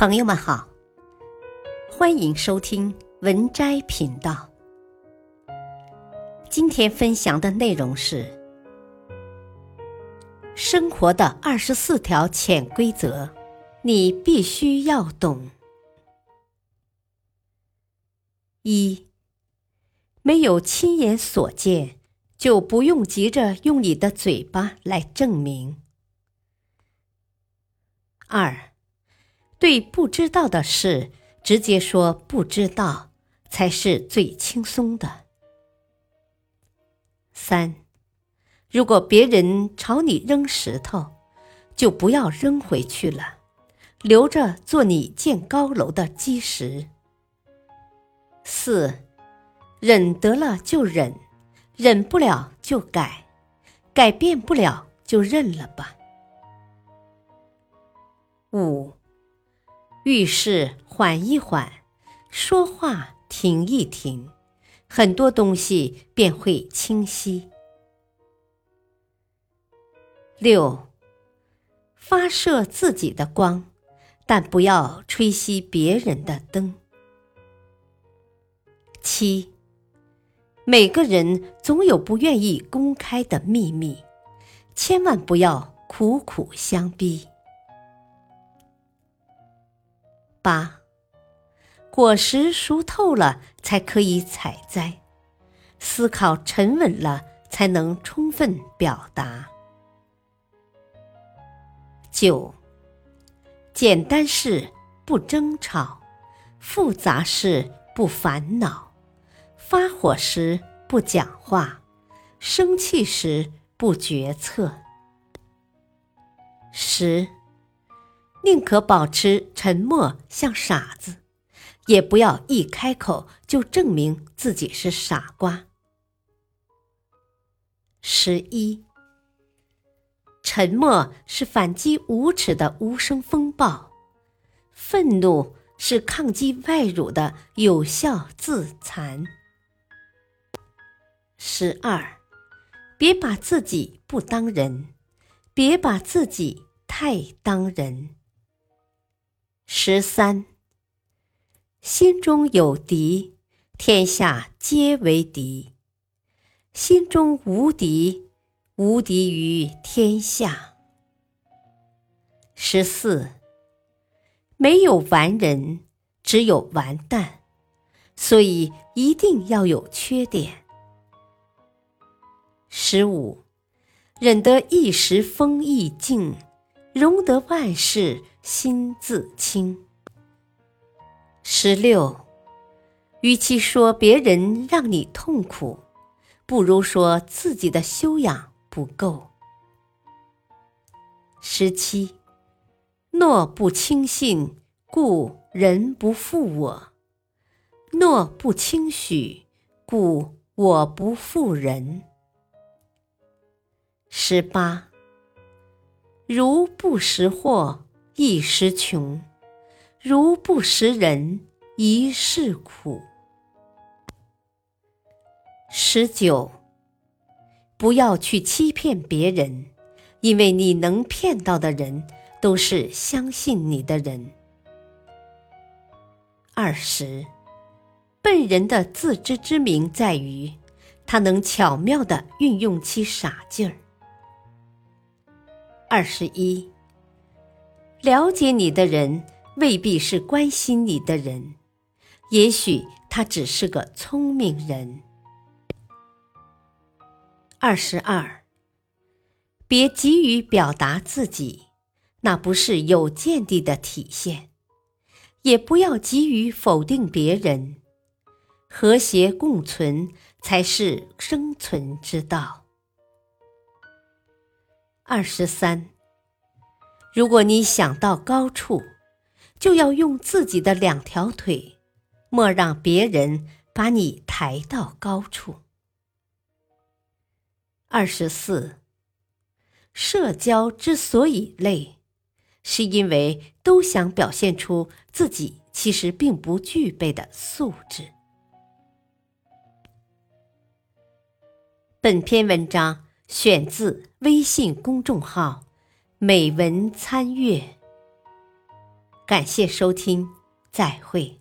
朋友们好，欢迎收听文摘频道。今天分享的内容是生活的二十四条潜规则，你必须要懂。一，没有亲眼所见，就不用急着用你的嘴巴来证明。二，对不知道的事，直接说不知道，才是最轻松的。三，如果别人朝你扔石头，就不要扔回去了，留着做你建高楼的基石。四，忍得了就忍，忍不了就改，改变不了就认了吧。五，遇事缓一缓，说话停一停，很多东西便会清晰。六，发射自己的光，但不要吹熄别人的灯。七，每个人总有不愿意公开的秘密，千万不要苦苦相逼。八，果实熟透了才可以采摘，思考沉稳了才能充分表达。九，简单事不争吵，复杂事不烦恼，发火时不讲话，生气时不决策。十。宁可保持沉默，像傻子，也不要一开口就证明自己是傻瓜。十一，沉默是反击无耻的无声风暴，愤怒是抗击外辱的有效自残。十二，别把自己不当人，别把自己太当人。十三，心中有敌，天下皆为敌；心中无敌，无敌于天下。十四，没有完人，只有完蛋，所以一定要有缺点。十五，忍得一时风意静，容得万事。心自清。十六，与其说别人让你痛苦，不如说自己的修养不够。十七，诺不轻信，故人不负我；诺不轻许，故我不负人。十八，如不识货。一时穷，如不识人，一世苦。十九，不要去欺骗别人，因为你能骗到的人，都是相信你的人。二十，笨人的自知之明在于，他能巧妙的运用其傻劲儿。二十一。了解你的人未必是关心你的人，也许他只是个聪明人。二十二，别急于表达自己，那不是有见地的体现；也不要急于否定别人，和谐共存才是生存之道。二十三。如果你想到高处，就要用自己的两条腿，莫让别人把你抬到高处。二十四，社交之所以累，是因为都想表现出自己其实并不具备的素质。本篇文章选自微信公众号。美文参阅。感谢收听，再会。